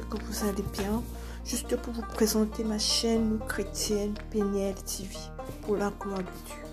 que vous allez bien. Juste pour vous présenter ma chaîne chrétienne Péniel TV pour la gloire de Dieu.